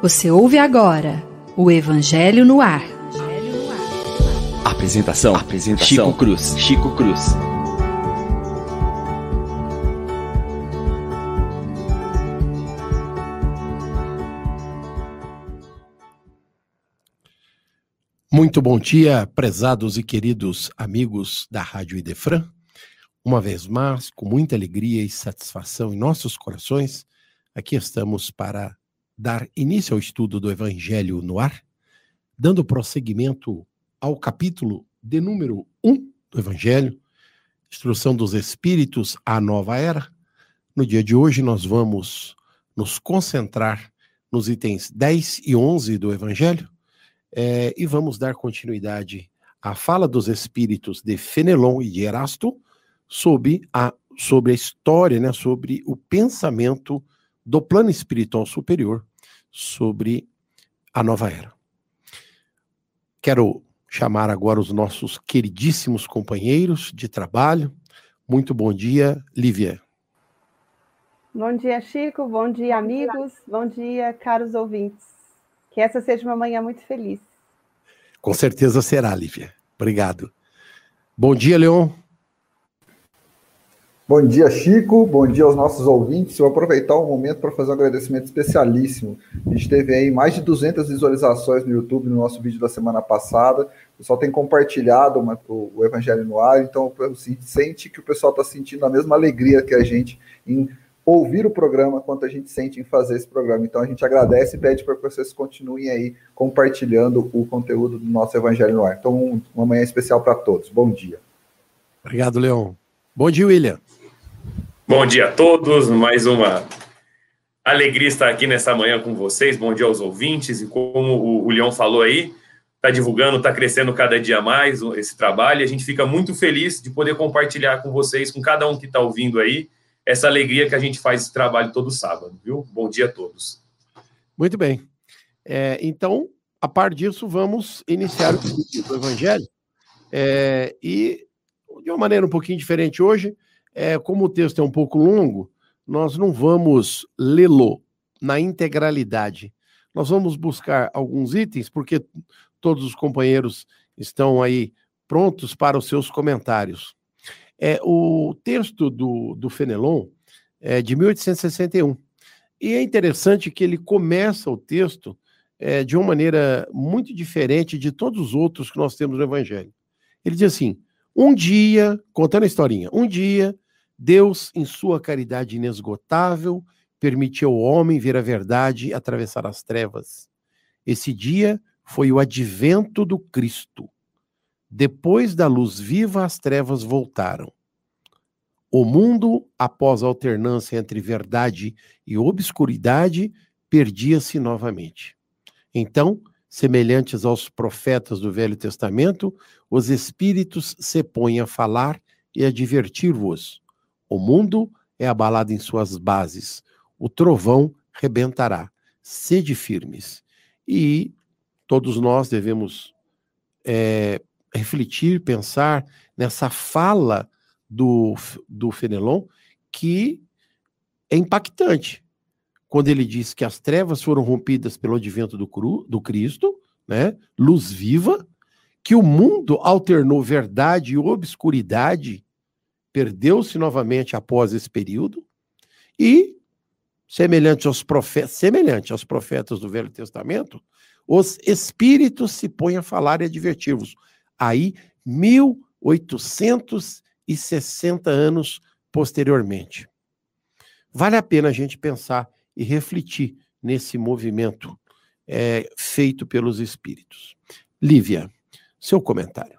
Você ouve agora o Evangelho no Ar. Apresentação, Apresentação Chico Cruz. Chico Cruz. Muito bom dia, prezados e queridos amigos da Rádio Idefran. Uma vez mais, com muita alegria e satisfação em nossos corações, aqui estamos para dar início ao estudo do Evangelho no ar, dando prosseguimento ao capítulo de número 1 do Evangelho, Instrução dos Espíritos à Nova Era. No dia de hoje, nós vamos nos concentrar nos itens 10 e 11 do Evangelho é, e vamos dar continuidade à fala dos Espíritos de Fenelon e de Erasto sobre a, sobre a história, né, sobre o pensamento do plano espiritual superior sobre a nova era. Quero chamar agora os nossos queridíssimos companheiros de trabalho. Muito bom dia, Lívia. Bom dia, Chico. Bom dia, amigos. Bom dia, caros ouvintes. Que essa seja uma manhã muito feliz. Com certeza será, Lívia. Obrigado. Bom dia, Leon. Bom dia, Chico. Bom dia aos nossos ouvintes. Eu vou aproveitar o momento para fazer um agradecimento especialíssimo. A gente teve aí mais de 200 visualizações no YouTube no nosso vídeo da semana passada. O pessoal tem compartilhado uma, o, o, Evangelho no ar, então a gente sente que o pessoal está sentindo a mesma alegria que a gente em ouvir o programa quanto a gente sente em fazer esse programa. Então a gente agradece e pede para que vocês continuem aí compartilhando o conteúdo do nosso Evangelho no ar. Então, uma manhã especial para todos. Bom dia. Obrigado, Leon. Bom dia, William. Bom dia a todos, mais uma alegria estar aqui nessa manhã com vocês. Bom dia aos ouvintes. E como o Leão falou aí, está divulgando, está crescendo cada dia mais esse trabalho. E a gente fica muito feliz de poder compartilhar com vocês, com cada um que está ouvindo aí, essa alegria que a gente faz esse trabalho todo sábado, viu? Bom dia a todos. Muito bem. É, então, a par disso, vamos iniciar o Evangelho. É, e de uma maneira um pouquinho diferente hoje, é, como o texto é um pouco longo, nós não vamos lê-lo na integralidade. Nós vamos buscar alguns itens, porque todos os companheiros estão aí prontos para os seus comentários. É, o texto do, do Fenelon é de 1861. E é interessante que ele começa o texto é, de uma maneira muito diferente de todos os outros que nós temos no Evangelho. Ele diz assim: um dia, contando a historinha, um dia Deus, em sua caridade inesgotável, permitiu ao homem ver a verdade e atravessar as trevas. Esse dia foi o advento do Cristo. Depois da luz viva, as trevas voltaram. O mundo, após a alternância entre verdade e obscuridade, perdia-se novamente. Então, semelhantes aos profetas do Velho Testamento, os espíritos se põem a falar e a divertir-vos o mundo é abalado em suas bases. O trovão rebentará. Sede firmes. E todos nós devemos é, refletir, pensar nessa fala do, do Fenelon, que é impactante. Quando ele diz que as trevas foram rompidas pelo advento do, cru, do Cristo, né? luz viva, que o mundo alternou verdade e obscuridade perdeu-se novamente após esse período e semelhante aos profetas, semelhante aos profetas do Velho Testamento, os espíritos se põem a falar e advertir-vos. Aí, 1860 anos posteriormente. Vale a pena a gente pensar e refletir nesse movimento é, feito pelos espíritos. Lívia, seu comentário.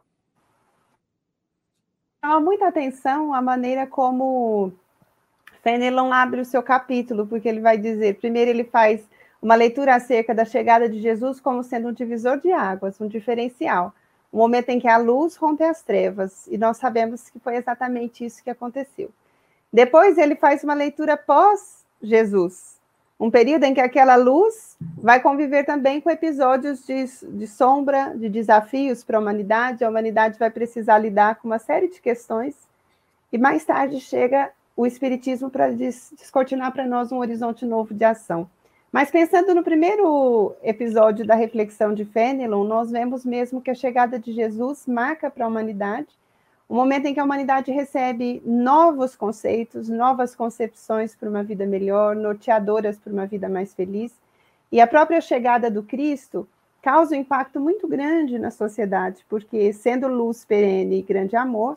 Chama muita atenção a maneira como Fenelon abre o seu capítulo, porque ele vai dizer, primeiro ele faz uma leitura acerca da chegada de Jesus como sendo um divisor de águas, um diferencial, um momento em que a luz rompe as trevas, e nós sabemos que foi exatamente isso que aconteceu. Depois ele faz uma leitura pós Jesus, um período em que aquela luz vai conviver também com episódios de, de sombra, de desafios para a humanidade. A humanidade vai precisar lidar com uma série de questões. E mais tarde chega o Espiritismo para descortinar para nós um horizonte novo de ação. Mas pensando no primeiro episódio da reflexão de Fenelon, nós vemos mesmo que a chegada de Jesus marca para a humanidade o momento em que a humanidade recebe novos conceitos, novas concepções para uma vida melhor, norteadoras para uma vida mais feliz. E a própria chegada do Cristo causa um impacto muito grande na sociedade, porque sendo luz perene e grande amor,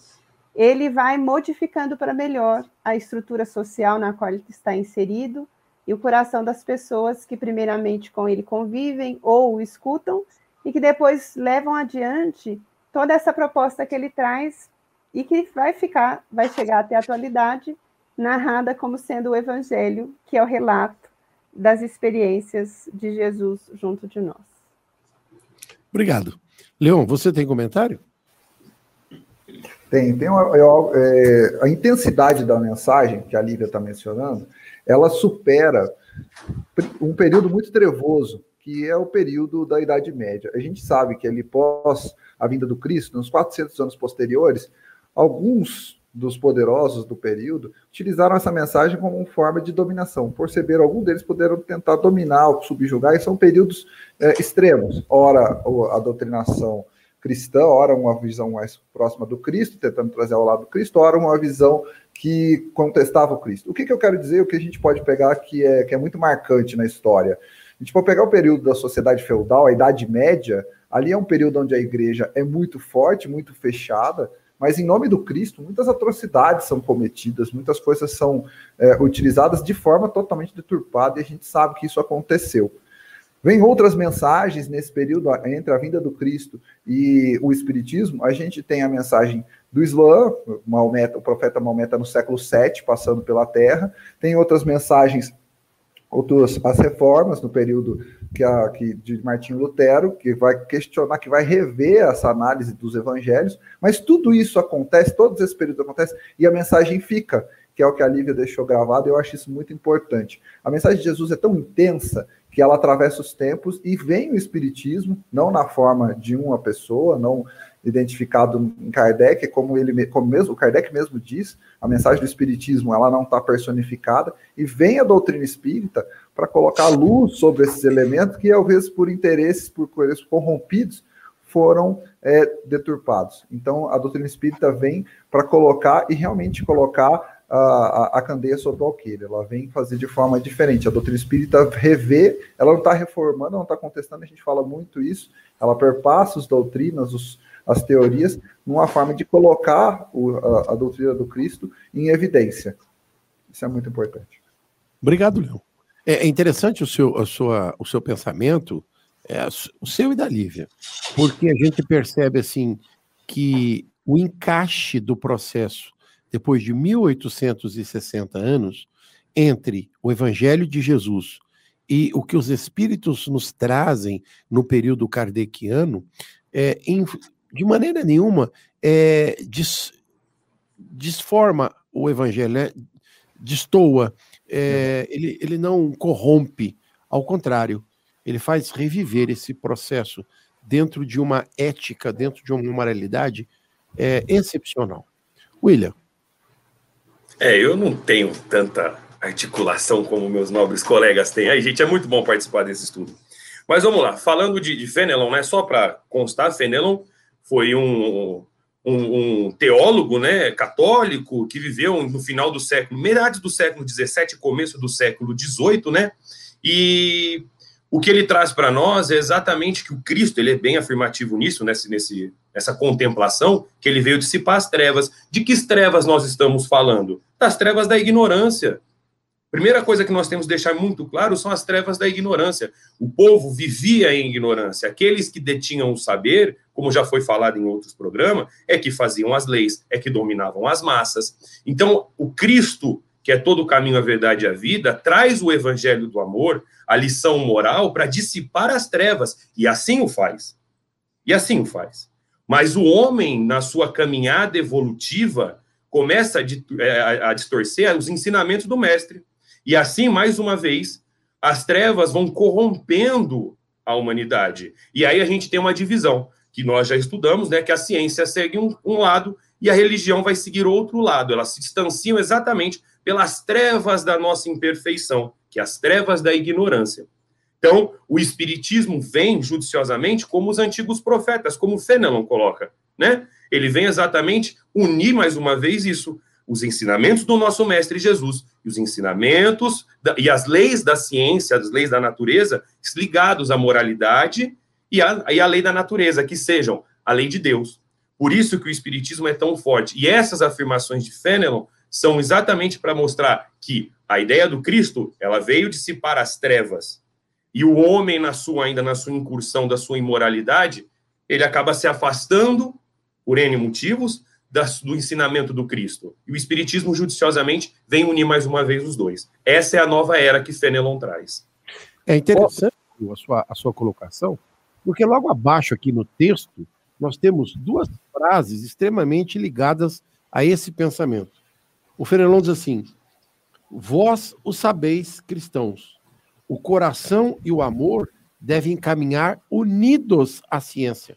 ele vai modificando para melhor a estrutura social na qual ele está inserido e o coração das pessoas que primeiramente com ele convivem ou o escutam e que depois levam adiante toda essa proposta que ele traz e que vai ficar, vai chegar até a atualidade, narrada como sendo o Evangelho, que é o relato das experiências de Jesus junto de nós. Obrigado. Leon, você tem comentário? Tem, tem uma, eu, é, a intensidade da mensagem que a Lívia está mencionando, ela supera um período muito trevoso, que é o período da Idade Média. A gente sabe que ali pós a vinda do Cristo, nos 400 anos posteriores, Alguns dos poderosos do período utilizaram essa mensagem como forma de dominação. Por saber, alguns deles puderam tentar dominar subjugar, e são períodos é, extremos. Ora, a doutrinação cristã, ora uma visão mais próxima do Cristo, tentando trazer ao lado do Cristo, ora uma visão que contestava o Cristo. O que, que eu quero dizer, o que a gente pode pegar que é, que é muito marcante na história? A gente pode pegar o período da sociedade feudal, a Idade Média, ali é um período onde a igreja é muito forte, muito fechada, mas em nome do Cristo, muitas atrocidades são cometidas, muitas coisas são é, utilizadas de forma totalmente deturpada e a gente sabe que isso aconteceu. Vem outras mensagens nesse período entre a vinda do Cristo e o Espiritismo. A gente tem a mensagem do Islã, Maomé, o profeta Maomé está no século VII, passando pela Terra. Tem outras mensagens outras as reformas no período que, a, que de Martinho Lutero, que vai questionar, que vai rever essa análise dos evangelhos, mas tudo isso acontece, todos esses períodos acontecem, e a mensagem fica, que é o que a Lívia deixou gravado, eu acho isso muito importante. A mensagem de Jesus é tão intensa que ela atravessa os tempos e vem o Espiritismo, não na forma de uma pessoa, não identificado em Kardec, como ele como mesmo o Kardec mesmo diz, a mensagem do espiritismo ela não está personificada e vem a doutrina espírita para colocar luz sobre esses elementos que às vezes por interesses por coisas corrompidos foram é, deturpados. Então a doutrina espírita vem para colocar e realmente colocar a, a, a, candeia sobre o alqueire. Ela vem fazer de forma diferente. A doutrina espírita revê, ela não está reformando, não está contestando, a gente fala muito isso, ela perpassa as doutrinas, os, as teorias, numa forma de colocar o, a, a, doutrina do Cristo em evidência. Isso é muito importante. Obrigado, Leão. É, é interessante o seu, a sua, o seu pensamento, é, o seu e da Lívia, porque a gente percebe assim que o encaixe do processo depois de 1860 anos entre o Evangelho de Jesus e o que os espíritos nos trazem no período kardeciano é, de maneira nenhuma é, des, desforma o evangelho, né? destoa, é, ele, ele não corrompe, ao contrário, ele faz reviver esse processo dentro de uma ética, dentro de uma moralidade é, excepcional. William. É, eu não tenho tanta articulação como meus nobres colegas têm. Aí, gente, é muito bom participar desse estudo. Mas vamos lá, falando de, de Fenelon, né, só para constar, Fenelon foi um, um, um, teólogo né, católico que viveu no final do século, metade do século XVII, começo do século XVIII, né? E o que ele traz para nós é exatamente que o Cristo, ele é bem afirmativo nisso, nesse, nesse, nessa contemplação, que ele veio dissipar as trevas. De que trevas nós estamos falando? Das trevas da ignorância. Primeira coisa que nós temos que deixar muito claro são as trevas da ignorância. O povo vivia em ignorância. Aqueles que detinham o saber, como já foi falado em outros programas, é que faziam as leis, é que dominavam as massas. Então, o Cristo, que é todo o caminho, a verdade e a vida, traz o evangelho do amor, a lição moral, para dissipar as trevas. E assim o faz. E assim o faz. Mas o homem, na sua caminhada evolutiva, começa a, é, a distorcer os ensinamentos do mestre e assim, mais uma vez, as trevas vão corrompendo a humanidade. E aí a gente tem uma divisão, que nós já estudamos, né, que a ciência segue um, um lado e a religião vai seguir outro lado. Elas se distanciam exatamente pelas trevas da nossa imperfeição, que é as trevas da ignorância. Então, o espiritismo vem judiciosamente como os antigos profetas, como Fenelon coloca, né? Ele vem exatamente unir mais uma vez isso, os ensinamentos do nosso mestre Jesus e os ensinamentos da, e as leis da ciência, as leis da natureza, ligados à moralidade e à, lei da natureza, que sejam a lei de Deus. Por isso que o espiritismo é tão forte. E essas afirmações de Fenelon são exatamente para mostrar que a ideia do Cristo, ela veio dissipar as trevas e o homem, na sua ainda na sua incursão da sua imoralidade, ele acaba se afastando, por N motivos, do ensinamento do Cristo. E o Espiritismo, judiciosamente, vem unir mais uma vez os dois. Essa é a nova era que Fenelon traz. É interessante a sua, a sua colocação, porque logo abaixo aqui no texto, nós temos duas frases extremamente ligadas a esse pensamento. O Fenelon diz assim: Vós o sabeis, cristãos, o coração e o amor devem caminhar unidos à ciência.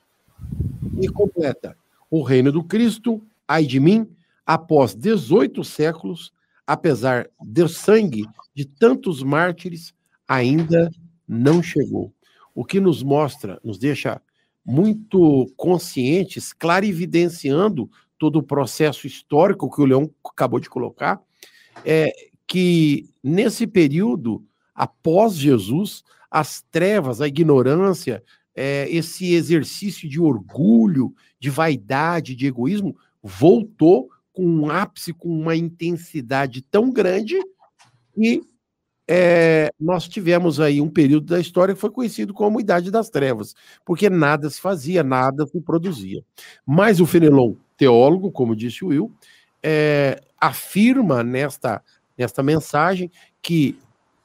E completa: o reino do Cristo, ai de mim, após 18 séculos, apesar do sangue de tantos mártires, ainda não chegou. O que nos mostra, nos deixa muito conscientes, clarividenciando todo o processo histórico que o Leão acabou de colocar, é que nesse período após Jesus, as trevas, a ignorância, é, esse exercício de orgulho, de vaidade, de egoísmo, voltou com um ápice, com uma intensidade tão grande e é, nós tivemos aí um período da história que foi conhecido como Idade das Trevas, porque nada se fazia, nada se produzia. Mas o Fenelon, teólogo, como disse o Will, é, afirma nesta, nesta mensagem que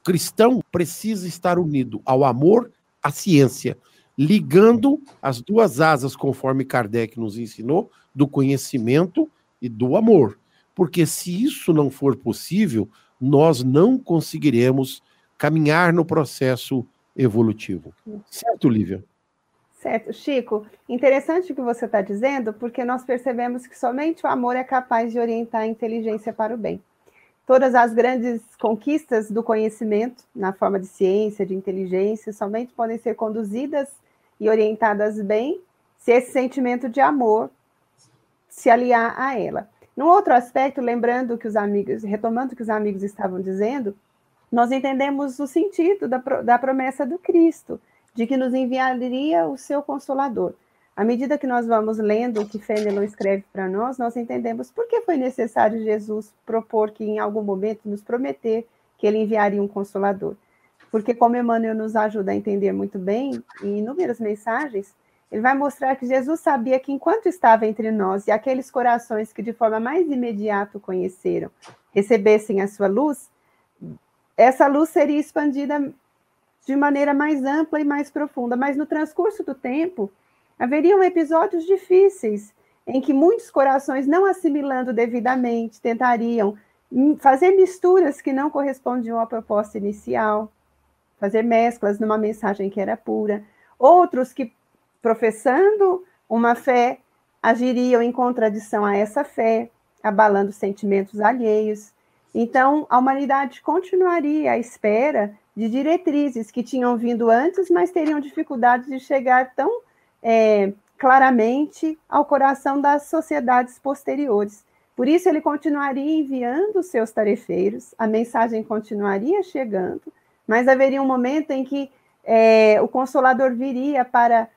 cristão precisa estar unido ao amor, à ciência, ligando as duas asas, conforme Kardec nos ensinou, do conhecimento e do amor. Porque se isso não for possível, nós não conseguiremos caminhar no processo evolutivo. Certo, Lívia? Certo. Chico, interessante o que você está dizendo, porque nós percebemos que somente o amor é capaz de orientar a inteligência para o bem todas as grandes conquistas do conhecimento, na forma de ciência, de inteligência, somente podem ser conduzidas e orientadas bem se esse sentimento de amor se aliar a ela. Num outro aspecto, lembrando que os amigos, retomando o que os amigos estavam dizendo, nós entendemos o sentido da, da promessa do Cristo, de que nos enviaria o seu consolador. À medida que nós vamos lendo o que Fenelon escreve para nós, nós entendemos por que foi necessário Jesus propor que em algum momento nos prometer que ele enviaria um consolador. Porque como Emmanuel nos ajuda a entender muito bem, em inúmeras mensagens, ele vai mostrar que Jesus sabia que enquanto estava entre nós e aqueles corações que de forma mais imediata o conheceram, recebessem a sua luz, essa luz seria expandida de maneira mais ampla e mais profunda. Mas no transcurso do tempo, Haveriam episódios difíceis em que muitos corações, não assimilando devidamente, tentariam fazer misturas que não correspondiam à proposta inicial, fazer mesclas numa mensagem que era pura. Outros que, professando uma fé, agiriam em contradição a essa fé, abalando sentimentos alheios. Então, a humanidade continuaria à espera de diretrizes que tinham vindo antes, mas teriam dificuldade de chegar tão é, claramente ao coração das sociedades posteriores. Por isso, ele continuaria enviando seus tarefeiros, a mensagem continuaria chegando, mas haveria um momento em que é, o Consolador viria para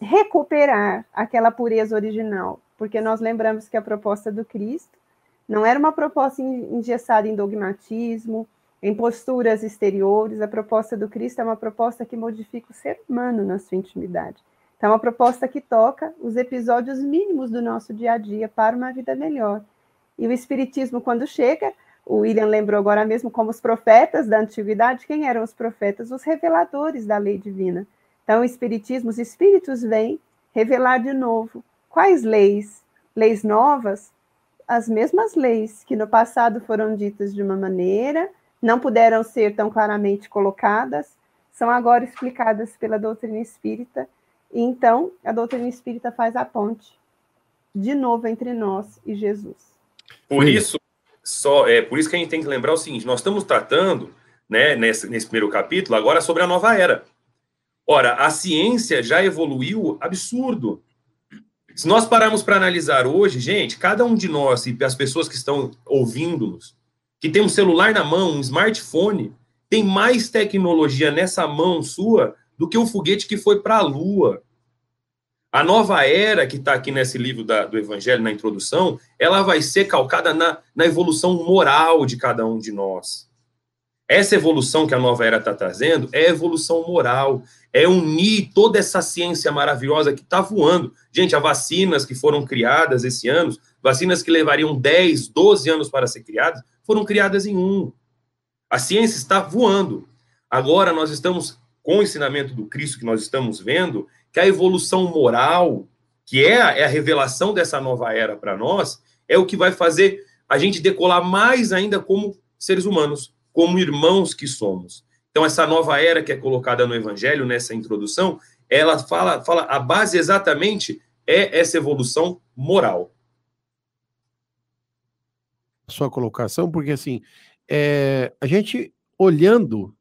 recuperar aquela pureza original, porque nós lembramos que a proposta do Cristo não era uma proposta engessada em dogmatismo, em posturas exteriores, a proposta do Cristo é uma proposta que modifica o ser humano na sua intimidade. Então, é uma proposta que toca os episódios mínimos do nosso dia a dia para uma vida melhor. E o Espiritismo, quando chega, o William lembrou agora mesmo como os profetas da antiguidade, quem eram os profetas? Os reveladores da lei divina. Então, o Espiritismo, os Espíritos vêm revelar de novo quais leis? Leis novas? As mesmas leis que no passado foram ditas de uma maneira, não puderam ser tão claramente colocadas, são agora explicadas pela doutrina espírita então, a doutrina espírita faz a ponte de novo entre nós e Jesus. Por isso, só é por isso que a gente tem que lembrar o seguinte: nós estamos tratando, né, nesse, nesse primeiro capítulo, agora sobre a nova era. Ora, a ciência já evoluiu absurdo. Se nós pararmos para analisar hoje, gente, cada um de nós e as pessoas que estão ouvindo-nos, que tem um celular na mão, um smartphone, tem mais tecnologia nessa mão sua do que o foguete que foi para a Lua. A nova era que está aqui nesse livro da, do Evangelho, na introdução, ela vai ser calcada na, na evolução moral de cada um de nós. Essa evolução que a nova era está trazendo é evolução moral, é unir toda essa ciência maravilhosa que está voando. Gente, as vacinas que foram criadas esse ano, vacinas que levariam 10, 12 anos para ser criadas, foram criadas em um. A ciência está voando. Agora nós estamos, com o ensinamento do Cristo que nós estamos vendo, que a evolução moral, que é a, é a revelação dessa nova era para nós, é o que vai fazer a gente decolar mais ainda como seres humanos, como irmãos que somos. Então, essa nova era que é colocada no Evangelho, nessa introdução, ela fala, fala a base exatamente é essa evolução moral. Sua colocação, porque assim, é, a gente olhando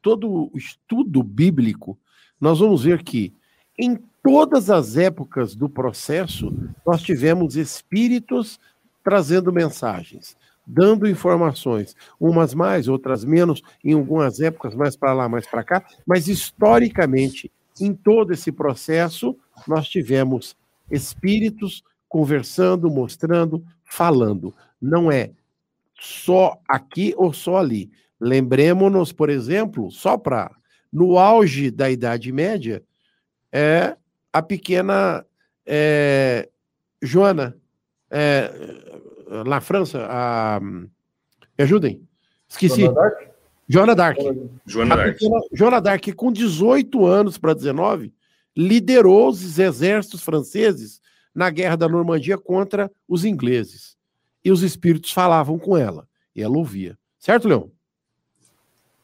todo o estudo bíblico, nós vamos ver que em todas as épocas do processo, nós tivemos espíritos trazendo mensagens dando informações, umas mais, outras menos, em algumas épocas mais para lá, mais para cá, mas historicamente, em todo esse processo, nós tivemos espíritos conversando, mostrando, falando. Não é só aqui ou só ali. Lembremos-nos, por exemplo, só para no auge da Idade Média, é a pequena é, Joana, é, na França, a. Me ajudem. Esqueci. Joana Dark? Joana Dark. Joana Dark. Joana Dark, com 18 anos para 19, liderou os exércitos franceses na guerra da Normandia contra os ingleses. E os espíritos falavam com ela. E ela ouvia. Certo, Leão?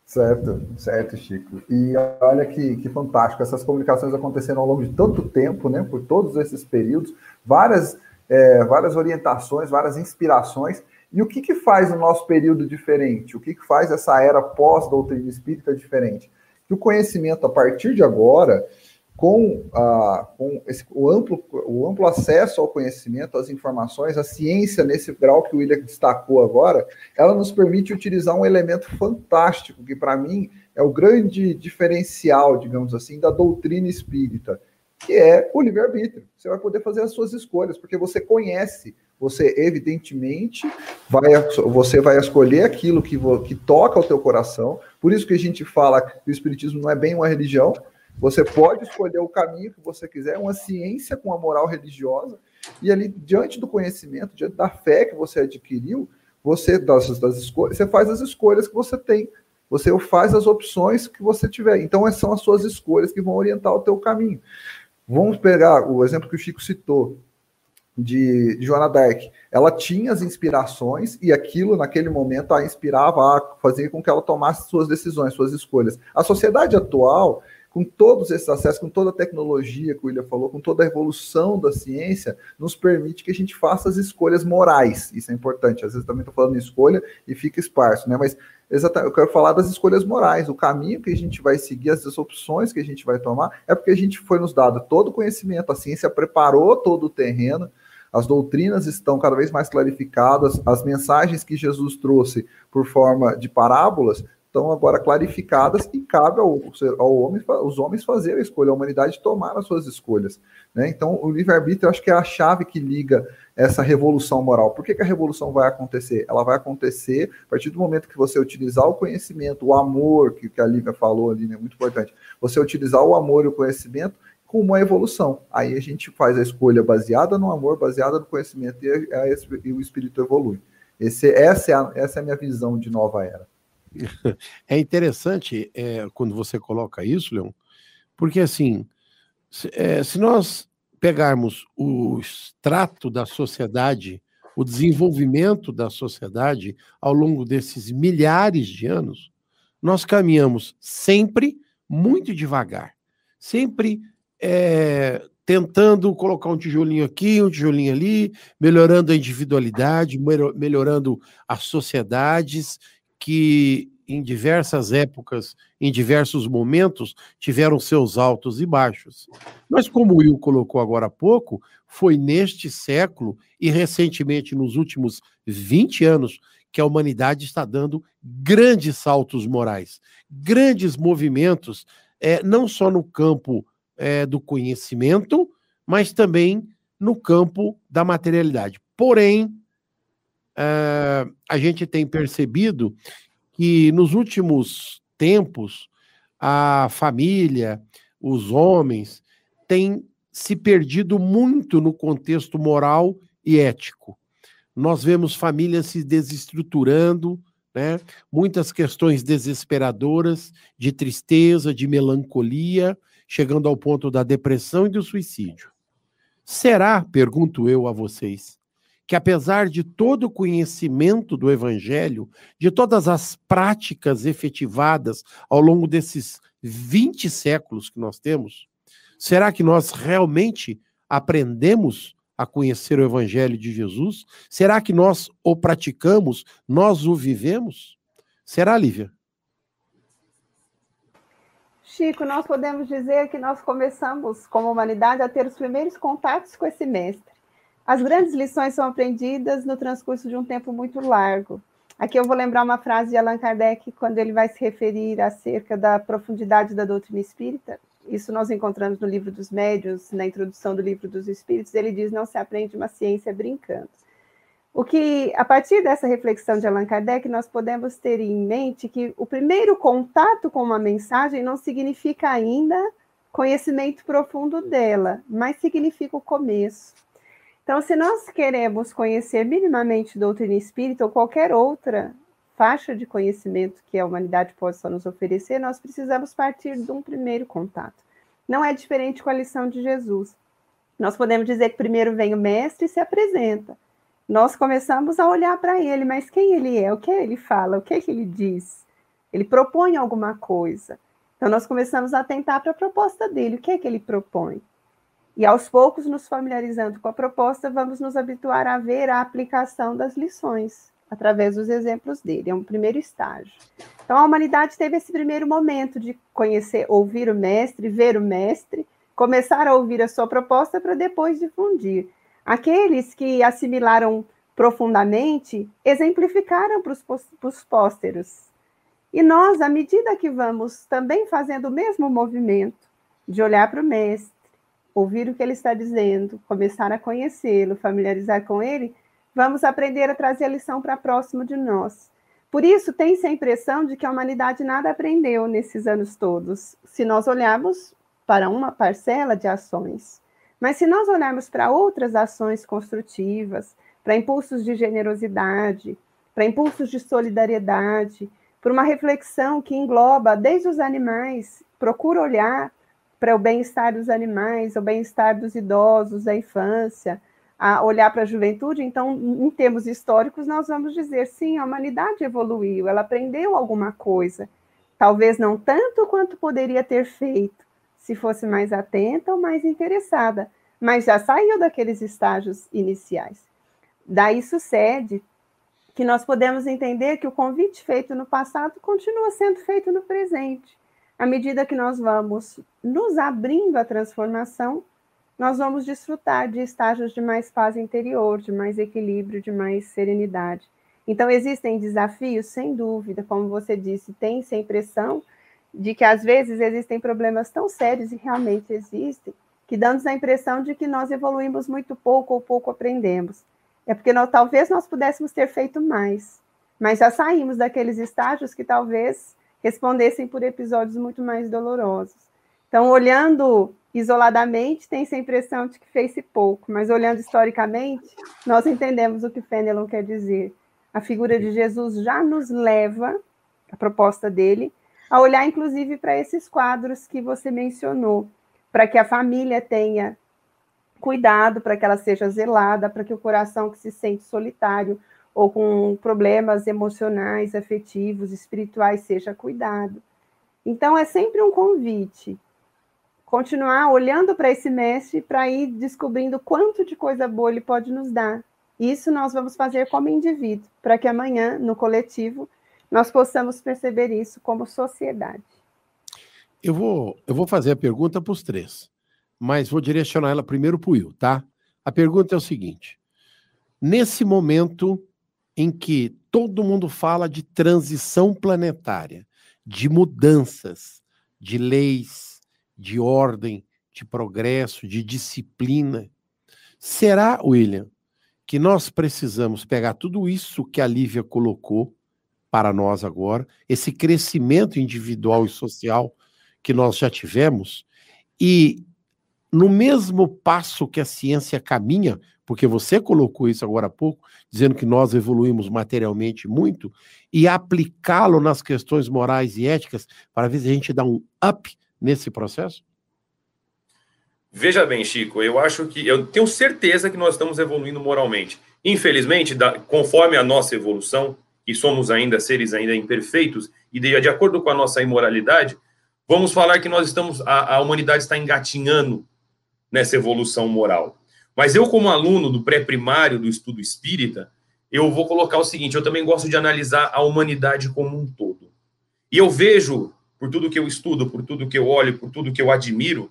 Certo, certo, Chico. E olha que, que fantástico. Essas comunicações aconteceram ao longo de tanto tempo, né? Por todos esses períodos. Várias é, várias orientações, várias inspirações. E o que, que faz o nosso período diferente? O que, que faz essa era pós-doutrina espírita diferente? Que o conhecimento, a partir de agora, com, a, com esse, o, amplo, o amplo acesso ao conhecimento, às informações, a ciência, nesse grau que o William destacou agora, ela nos permite utilizar um elemento fantástico, que para mim é o grande diferencial, digamos assim, da doutrina espírita, que é o livre-arbítrio. Você vai poder fazer as suas escolhas, porque você conhece, você evidentemente vai, você vai escolher aquilo que, que toca o teu coração. Por isso que a gente fala que o espiritismo não é bem uma religião. Você pode escolher o caminho que você quiser, é uma ciência com a moral religiosa, e ali, diante do conhecimento, diante da fé que você adquiriu, você, das, das escolhas, você faz as escolhas que você tem você faz as opções que você tiver. Então, são as suas escolhas que vão orientar o teu caminho. Vamos pegar o exemplo que o Chico citou de, Joana Dark. Ela tinha as inspirações e aquilo, naquele momento, a inspirava a fazer com que ela tomasse suas decisões, suas escolhas. A sociedade atual, com todos esses acessos, com toda a tecnologia que o William falou, com toda a evolução da ciência, nos permite que a gente faça as escolhas morais. Isso é importante. Às vezes também estou falando em escolha e fica esparso, né? Mas exatamente, eu quero falar das escolhas morais, o caminho que a gente vai seguir, as opções que a gente vai tomar, é porque a gente foi nos dado todo o conhecimento, a ciência preparou todo o terreno, as doutrinas estão cada vez mais clarificadas, as mensagens que Jesus trouxe por forma de parábolas estão agora clarificadas e cabe ao, ao homem, os homens fazer a escolha, a humanidade tomar as suas escolhas. Né? Então, o livre-arbítrio, acho que é a chave que liga essa revolução moral. Por que, que, a revolução vai acontecer? Ela vai acontecer a partir do momento que você utilizar o conhecimento, o amor, que, que a Lívia falou ali, né? muito importante. Você utilizar o amor e o conhecimento como uma evolução. Aí a gente faz a escolha baseada no amor, baseada no conhecimento, e, a, e o espírito evolui. Esse, essa, é a, essa é a minha visão de nova era. É interessante é, quando você coloca isso, Leon, porque assim, se, é, se nós pegarmos o extrato da sociedade, o desenvolvimento da sociedade ao longo desses milhares de anos, nós caminhamos sempre muito devagar, sempre é, tentando colocar um tijolinho aqui, um tijolinho ali, melhorando a individualidade, melhorando as sociedades que em diversas épocas, em diversos momentos, tiveram seus altos e baixos. Mas, como o Will colocou agora há pouco, foi neste século e recentemente nos últimos 20 anos que a humanidade está dando grandes saltos morais, grandes movimentos, é, não só no campo é, do conhecimento, mas também no campo da materialidade. Porém, é, a gente tem percebido que nos últimos tempos a família, os homens, têm se perdido muito no contexto moral e ético. Nós vemos famílias se desestruturando, né? muitas questões desesperadoras, de tristeza, de melancolia, chegando ao ponto da depressão e do suicídio. Será, pergunto eu a vocês, que apesar de todo o conhecimento do Evangelho, de todas as práticas efetivadas ao longo desses 20 séculos que nós temos, será que nós realmente aprendemos a conhecer o Evangelho de Jesus? Será que nós o praticamos, nós o vivemos? Será, Lívia? Chico, nós podemos dizer que nós começamos, como humanidade, a ter os primeiros contatos com esse mestre. As grandes lições são aprendidas no transcurso de um tempo muito largo. Aqui eu vou lembrar uma frase de Allan Kardec, quando ele vai se referir acerca da profundidade da doutrina espírita. Isso nós encontramos no livro dos médios, na introdução do livro dos espíritos. Ele diz: não se aprende uma ciência brincando. O que, a partir dessa reflexão de Allan Kardec, nós podemos ter em mente que o primeiro contato com uma mensagem não significa ainda conhecimento profundo dela, mas significa o começo. Então, se nós queremos conhecer minimamente doutrina espírita ou qualquer outra faixa de conhecimento que a humanidade possa nos oferecer, nós precisamos partir de um primeiro contato. Não é diferente com a lição de Jesus. Nós podemos dizer que primeiro vem o mestre e se apresenta nós começamos a olhar para ele, mas quem ele é, o que ele fala, o que, que ele diz? Ele propõe alguma coisa. Então, nós começamos a atentar para a proposta dele, o que é que ele propõe? E aos poucos, nos familiarizando com a proposta, vamos nos habituar a ver a aplicação das lições, através dos exemplos dele. É um primeiro estágio. Então, a humanidade teve esse primeiro momento de conhecer, ouvir o mestre, ver o mestre, começar a ouvir a sua proposta para depois difundir. Aqueles que assimilaram profundamente exemplificaram para os pósteros. E nós, à medida que vamos também fazendo o mesmo movimento de olhar para o mestre, ouvir o que ele está dizendo, começar a conhecê-lo, familiarizar com ele, vamos aprender a trazer a lição para próximo de nós. Por isso, tem-se a impressão de que a humanidade nada aprendeu nesses anos todos, se nós olharmos para uma parcela de ações. Mas se nós olharmos para outras ações construtivas, para impulsos de generosidade, para impulsos de solidariedade, por uma reflexão que engloba desde os animais, procura olhar para o bem-estar dos animais, o bem-estar dos idosos, da infância, a olhar para a juventude, então, em termos históricos, nós vamos dizer, sim, a humanidade evoluiu, ela aprendeu alguma coisa, talvez não tanto quanto poderia ter feito, se fosse mais atenta ou mais interessada, mas já saiu daqueles estágios iniciais. Daí sucede que nós podemos entender que o convite feito no passado continua sendo feito no presente. À medida que nós vamos nos abrindo à transformação, nós vamos desfrutar de estágios de mais paz interior, de mais equilíbrio, de mais serenidade. Então, existem desafios, sem dúvida, como você disse, tem-se a impressão de que às vezes existem problemas tão sérios e realmente existem, que damos a impressão de que nós evoluímos muito pouco ou pouco aprendemos. É porque nós, talvez nós pudéssemos ter feito mais, mas já saímos daqueles estágios que talvez respondessem por episódios muito mais dolorosos. Então, olhando isoladamente, tem essa impressão de que fez-se pouco, mas olhando historicamente, nós entendemos o que Fenelon quer dizer. A figura de Jesus já nos leva, a proposta dele, a olhar inclusive para esses quadros que você mencionou, para que a família tenha cuidado, para que ela seja zelada, para que o coração que se sente solitário ou com problemas emocionais, afetivos, espirituais seja cuidado. Então é sempre um convite. continuar olhando para esse mestre para ir descobrindo quanto de coisa boa ele pode nos dar. Isso nós vamos fazer como indivíduo, para que amanhã, no coletivo, nós possamos perceber isso como sociedade. Eu vou, eu vou fazer a pergunta para os três, mas vou direcionar ela primeiro para o Will, tá? A pergunta é o seguinte: nesse momento em que todo mundo fala de transição planetária, de mudanças, de leis, de ordem, de progresso, de disciplina. Será, William, que nós precisamos pegar tudo isso que a Lívia colocou para nós agora, esse crescimento individual e social que nós já tivemos, e no mesmo passo que a ciência caminha, porque você colocou isso agora há pouco, dizendo que nós evoluímos materialmente muito, e aplicá-lo nas questões morais e éticas para ver se a gente dá um up nesse processo? Veja bem, Chico, eu acho que eu tenho certeza que nós estamos evoluindo moralmente. Infelizmente, da, conforme a nossa evolução, e somos ainda seres ainda imperfeitos, e de, de acordo com a nossa imoralidade, vamos falar que nós estamos, a, a humanidade está engatinhando nessa evolução moral. Mas eu, como aluno do pré-primário do estudo espírita, eu vou colocar o seguinte: eu também gosto de analisar a humanidade como um todo. E eu vejo por tudo que eu estudo, por tudo que eu olho, por tudo que eu admiro,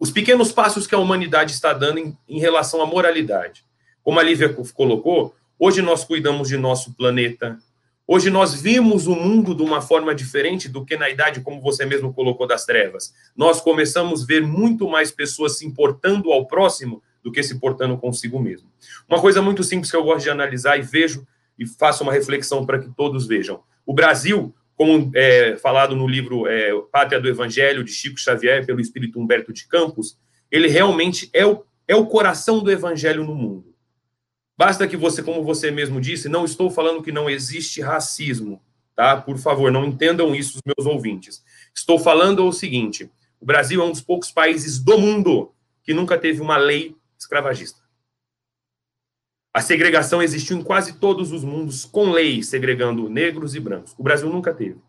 os pequenos passos que a humanidade está dando em, em relação à moralidade. Como a Lívia colocou, hoje nós cuidamos de nosso planeta, Hoje nós vimos o mundo de uma forma diferente do que na idade, como você mesmo colocou, das trevas. Nós começamos a ver muito mais pessoas se importando ao próximo do que se portando consigo mesmo. Uma coisa muito simples que eu gosto de analisar e vejo e faço uma reflexão para que todos vejam. O Brasil como é, falado no livro é, Pátria do Evangelho, de Chico Xavier, pelo espírito Humberto de Campos, ele realmente é o, é o coração do Evangelho no mundo. Basta que você, como você mesmo disse, não estou falando que não existe racismo, tá? Por favor, não entendam isso os meus ouvintes. Estou falando o seguinte: o Brasil é um dos poucos países do mundo que nunca teve uma lei escravagista. A segregação existiu em quase todos os mundos, com leis segregando negros e brancos. O Brasil nunca teve.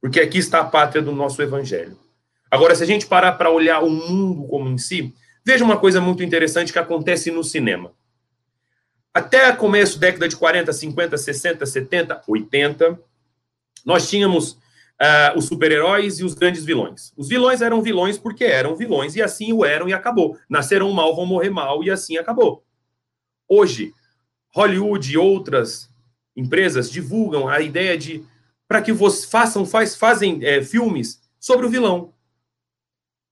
Porque aqui está a pátria do nosso evangelho. Agora, se a gente parar para olhar o mundo como em si, veja uma coisa muito interessante que acontece no cinema. Até começo, década de 40, 50, 60, 70, 80, nós tínhamos uh, os super-heróis e os grandes vilões. Os vilões eram vilões porque eram vilões, e assim o eram e acabou. Nasceram mal, vão morrer mal, e assim acabou. Hoje, Hollywood e outras empresas divulgam a ideia de para que vocês façam faz, fazem é, filmes sobre o vilão.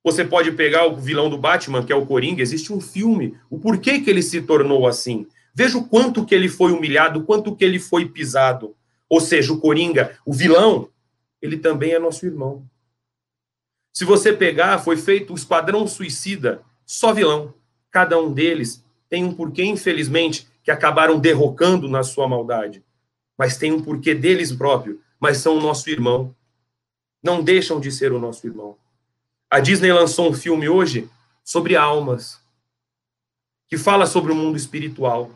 Você pode pegar o vilão do Batman, que é o Coringa, existe um filme, o porquê que ele se tornou assim. Veja o quanto que ele foi humilhado, quanto que ele foi pisado. Ou seja, o Coringa, o vilão, ele também é nosso irmão. Se você pegar, foi feito o Esquadrão Suicida, só vilão. Cada um deles tem um porquê, infelizmente, que acabaram derrocando na sua maldade. Mas tem um porquê deles próprio, mas são o nosso irmão. Não deixam de ser o nosso irmão. A Disney lançou um filme hoje sobre almas, que fala sobre o mundo espiritual.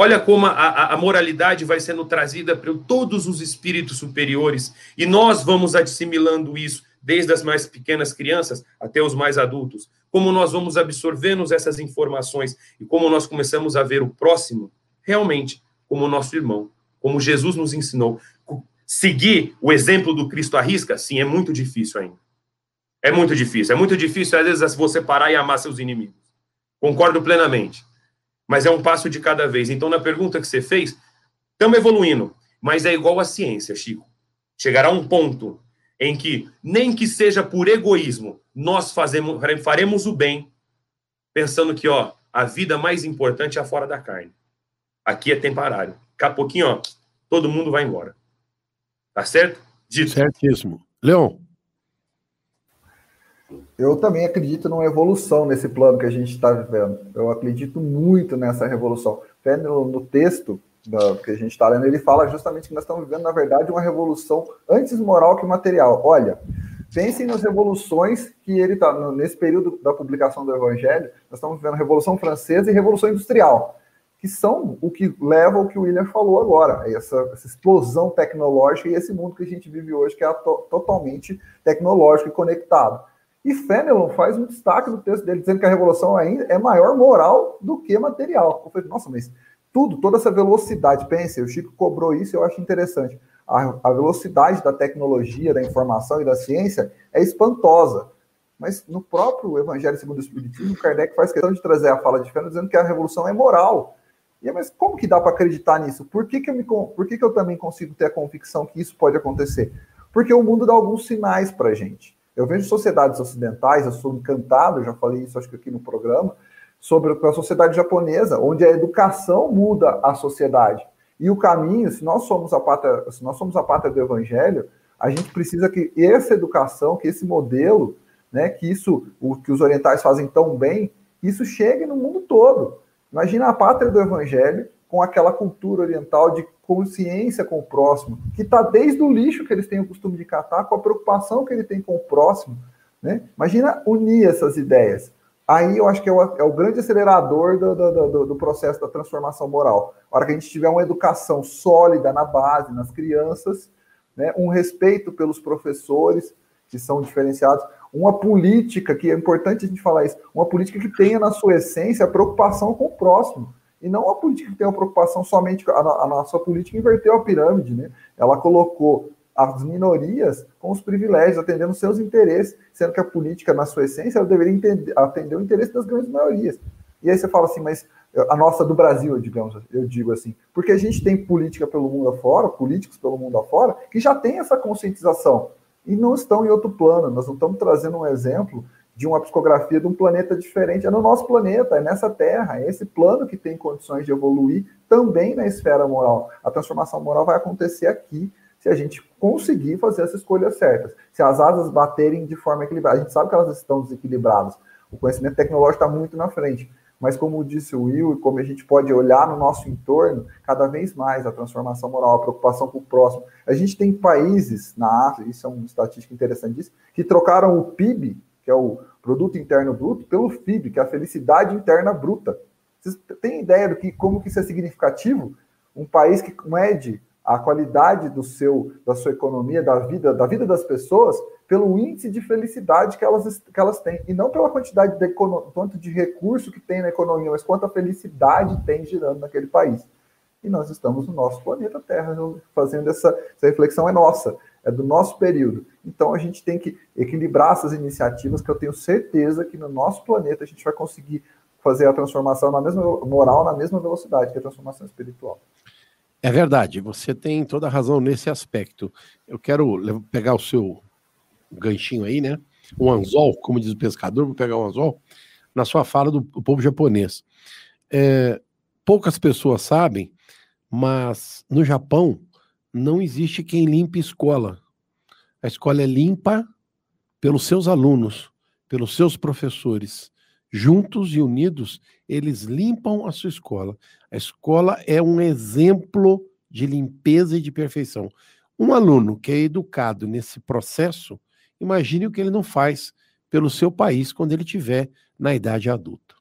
Olha como a, a, moralidade vai sendo trazida por todos os espíritos superiores, e nós vamos assimilando isso, desde as mais pequenas crianças até os mais adultos como nós vamos absorvendo essas informações e como nós começamos a ver o próximo realmente como nosso irmão, como Jesus nos ensinou. Seguir o exemplo do Cristo à risca, sim, é muito difícil ainda. É muito difícil. É muito difícil, às vezes, você parar e amar seus inimigos. Concordo plenamente. Mas é um passo de cada vez. Então, na pergunta que você fez, estamos evoluindo. Mas é igual à ciência, Chico. Chegará um ponto em que, nem que seja por egoísmo, nós fazemos, faremos o bem, pensando que ó, a vida mais importante é fora da carne. Aqui é temporário. Daqui a pouquinho, ó, todo mundo vai embora. Tá certo? Dito. Certíssimo. Leon. Eu também acredito numa evolução nesse plano que a gente está vivendo. Eu acredito muito nessa revolução. Até no, no texto da, que a gente está lendo, ele fala justamente que nós estamos vivendo, na verdade, uma revolução antes moral que material. Olha, pensem nas revoluções que ele está, nesse período da publicação do Evangelho, nós estamos vivendo Revolução Francesa e Revolução Industrial, que são o que leva ao que o William falou agora, essa, essa explosão tecnológica e esse mundo que a gente vive hoje, que é to, totalmente tecnológico e conectado. E Fenelon faz um destaque no texto dele, dizendo que a revolução ainda é maior moral do que material. Eu falei, nossa, mas tudo, toda essa velocidade, pense, o Chico cobrou isso, eu acho interessante. A, a velocidade da tecnologia, da informação e da ciência é espantosa. Mas no próprio Evangelho segundo o Espiritismo, Kardec faz questão de trazer a fala de Fenelon dizendo que a revolução é moral. E, mas como que dá para acreditar nisso? Por que, que, eu me, por que, que eu também consigo ter a convicção que isso pode acontecer? Porque o mundo dá alguns sinais para a gente. Eu vejo sociedades ocidentais, eu sou encantado, já falei isso acho que aqui no programa, sobre a sociedade japonesa, onde a educação muda a sociedade. E o caminho, se nós somos a pátria, se nós somos a pátria do evangelho, a gente precisa que essa educação, que esse modelo, né, que isso, o que os orientais fazem tão bem, isso chegue no mundo todo. Imagina a pátria do evangelho com aquela cultura oriental de consciência com o próximo, que está desde o lixo que eles têm o costume de catar, com a preocupação que ele tem com o próximo. Né? Imagina unir essas ideias. Aí eu acho que é o, é o grande acelerador do, do, do, do, processo da transformação moral. A hora que a gente tiver uma educação sólida na base, nas crianças, né? um respeito pelos professores, que são diferenciados, uma política, que é importante a gente falar isso, uma política que tenha na sua essência a preocupação com o próximo. E não uma política que tenha uma preocupação somente. A, a nossa política inverteu a pirâmide, né? Ela colocou as minorias com os privilégios, atendendo seus interesses, sendo que a política, na sua essência, ela deveria entender, atender o interesse das grandes maiorias. E aí você fala assim, mas a nossa do Brasil, digamos, eu digo assim, porque a gente tem política pelo mundo afora, políticos pelo mundo afora, que já tem essa conscientização e não estão em outro plano. Nós não estamos trazendo um exemplo de uma psicografia de um planeta diferente. É no nosso planeta, é nessa Terra, é esse plano que tem condições de evoluir também na esfera moral. A transformação moral vai acontecer aqui se a gente conseguir fazer as escolhas certas. Se as asas baterem de forma equilibrada. A gente sabe que elas estão desequilibradas. O conhecimento tecnológico está muito na frente mas como disse o Will, e como a gente pode olhar no nosso entorno, cada vez mais a transformação moral, a preocupação com o próximo. A gente tem países na África, isso é uma estatística interessante, que trocaram o PIB, que é o Produto Interno Bruto, pelo FIB, que é a felicidade interna bruta. Vocês têm ideia do que como que isso é significativo? Um país que mede a qualidade do seu, da sua economia, da vida, da vida das pessoas, pelo índice de felicidade que elas, que elas têm, e não pela quantidade de quanto de recurso que tem na economia, mas quanta felicidade tem girando naquele país. E nós estamos no nosso planeta Terra fazendo essa, essa reflexão é nossa, é do nosso período. Então a gente tem que equilibrar essas iniciativas que eu tenho certeza que no nosso planeta a gente vai conseguir fazer a transformação na mesma moral, na mesma velocidade que a transformação espiritual. É verdade, você tem toda a razão nesse aspecto. Eu quero pegar o seu ganchinho aí, né? Um anzol, como diz o pescador, vou pegar um anzol, na sua fala do, povo japonês. É, poucas pessoas sabem, mas no Japão não existe quem limpe escola. A escola é limpa pelos seus alunos, pelos seus professores juntos e unidos, eles limpam a sua escola. A escola é um exemplo de limpeza e de perfeição. Um aluno que é educado nesse processo, imagine o que ele não faz pelo seu país quando ele tiver na idade adulta.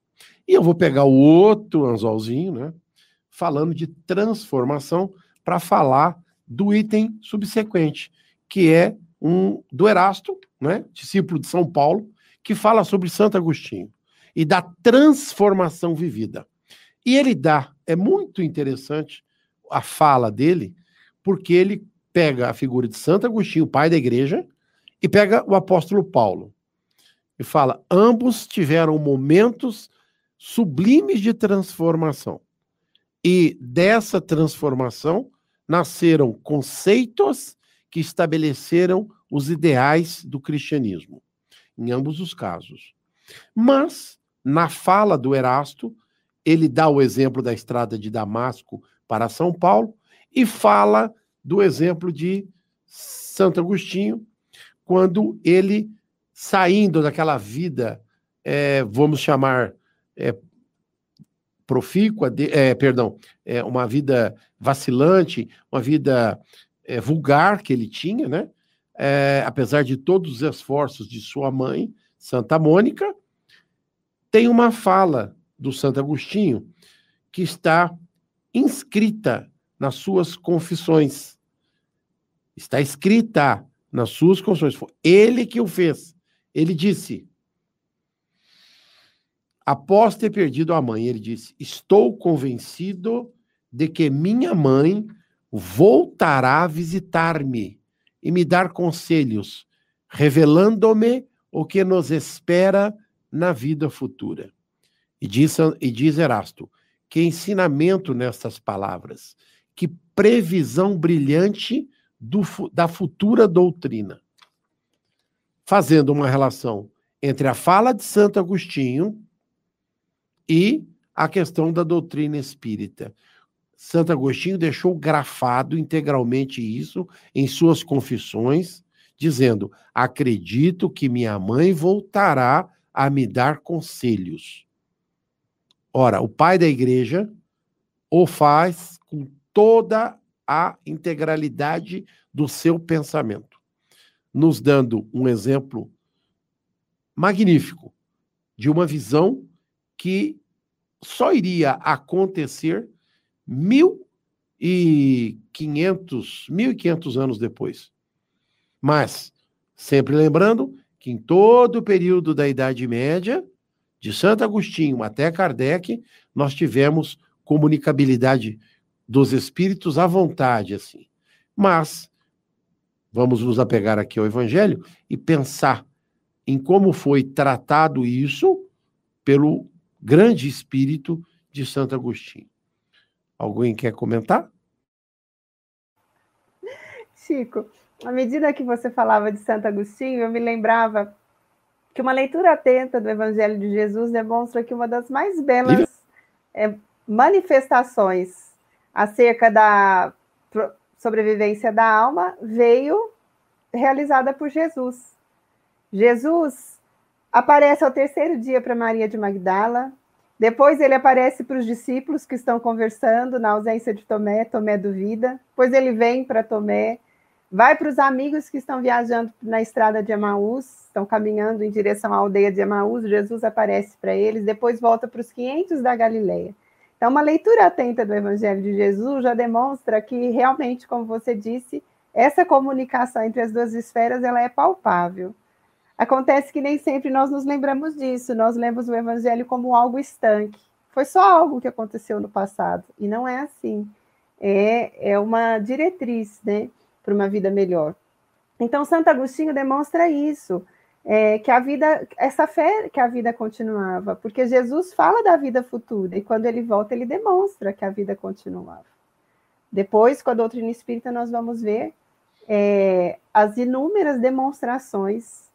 E eu vou pegar o outro anzolzinho, né, falando de transformação, para falar do item subsequente, que é um do Erasto, né, discípulo de São Paulo, que fala sobre Santo Agostinho e da transformação vivida. E ele dá, é muito interessante a fala dele, porque ele pega a figura de Santo Agostinho, pai da igreja, e pega o apóstolo Paulo. E fala: ambos tiveram momentos sublimes de transformação. E dessa transformação nasceram conceitos que estabeleceram os ideais do cristianismo, em ambos os casos. Mas na fala do Erasto, ele dá o exemplo da estrada de Damasco para São Paulo e fala do exemplo de Santo Agostinho, quando ele, saindo daquela vida, é, vamos chamar, é, profícua, de, é, perdão, é, uma vida vacilante, uma vida é, vulgar que ele tinha, né? É, apesar de todos os esforços de sua mãe, Santa Mônica, tem uma fala do Santo Agostinho que está inscrita nas suas confissões. Está escrita nas suas confissões. Foi ele que o fez. Ele disse: Após ter perdido a mãe, ele disse: Estou convencido de que minha mãe voltará a visitar-me e me dar conselhos, revelando-me o que nos espera na vida futura. E diz, e diz Erasto: que ensinamento nestas palavras, que previsão brilhante do, da futura doutrina. Fazendo uma relação entre a fala de Santo Agostinho e a questão da doutrina espírita. Santo Agostinho deixou grafado integralmente isso em suas confissões, dizendo: Acredito que minha mãe voltará a me dar conselhos. Ora, o pai da igreja o faz com toda a integralidade do seu pensamento, nos dando um exemplo magnífico de uma visão que só iria acontecer mil e quinhentos, mil e quinhentos anos depois. Mas, sempre lembrando que em todo o período da Idade Média, de Santo Agostinho até Kardec, nós tivemos comunicabilidade dos espíritos à vontade, assim. Mas, vamos nos apegar aqui ao Evangelho e pensar em como foi tratado isso pelo grande espírito de Santo Agostinho. Alguém quer comentar? Chico, à medida que você falava de Santo Agostinho, eu me lembrava que uma leitura atenta do Evangelho de Jesus demonstra que uma das mais belas é, manifestações acerca da sobrevivência da alma veio realizada por Jesus. Jesus aparece ao terceiro dia para Maria de Magdala. Depois ele aparece para os discípulos que estão conversando na ausência de Tomé, Tomé duvida. Depois ele vem para Tomé, vai para os amigos que estão viajando na estrada de Emaús, estão caminhando em direção à aldeia de Emaús, Jesus aparece para eles, depois volta para os 500 da Galileia. Então, uma leitura atenta do Evangelho de Jesus já demonstra que realmente, como você disse, essa comunicação entre as duas esferas ela é palpável. Acontece que nem sempre nós nos lembramos disso, nós lemos o evangelho como algo estanque. Foi só algo que aconteceu no passado, e não é assim. É, é uma diretriz né, para uma vida melhor. Então, Santo Agostinho demonstra isso, é, que a vida, essa fé que a vida continuava, porque Jesus fala da vida futura, e quando ele volta, ele demonstra que a vida continuava. Depois, com a doutrina espírita, nós vamos ver é, as inúmeras demonstrações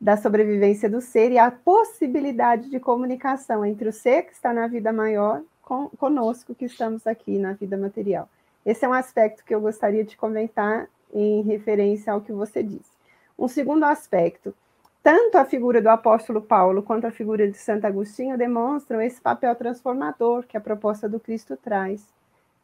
da sobrevivência do ser e a possibilidade de comunicação entre o ser que está na vida maior com, conosco que estamos aqui na vida material. Esse é um aspecto que eu gostaria de comentar em referência ao que você disse. Um segundo aspecto, tanto a figura do apóstolo Paulo quanto a figura de Santo Agostinho demonstram esse papel transformador que a proposta do Cristo traz.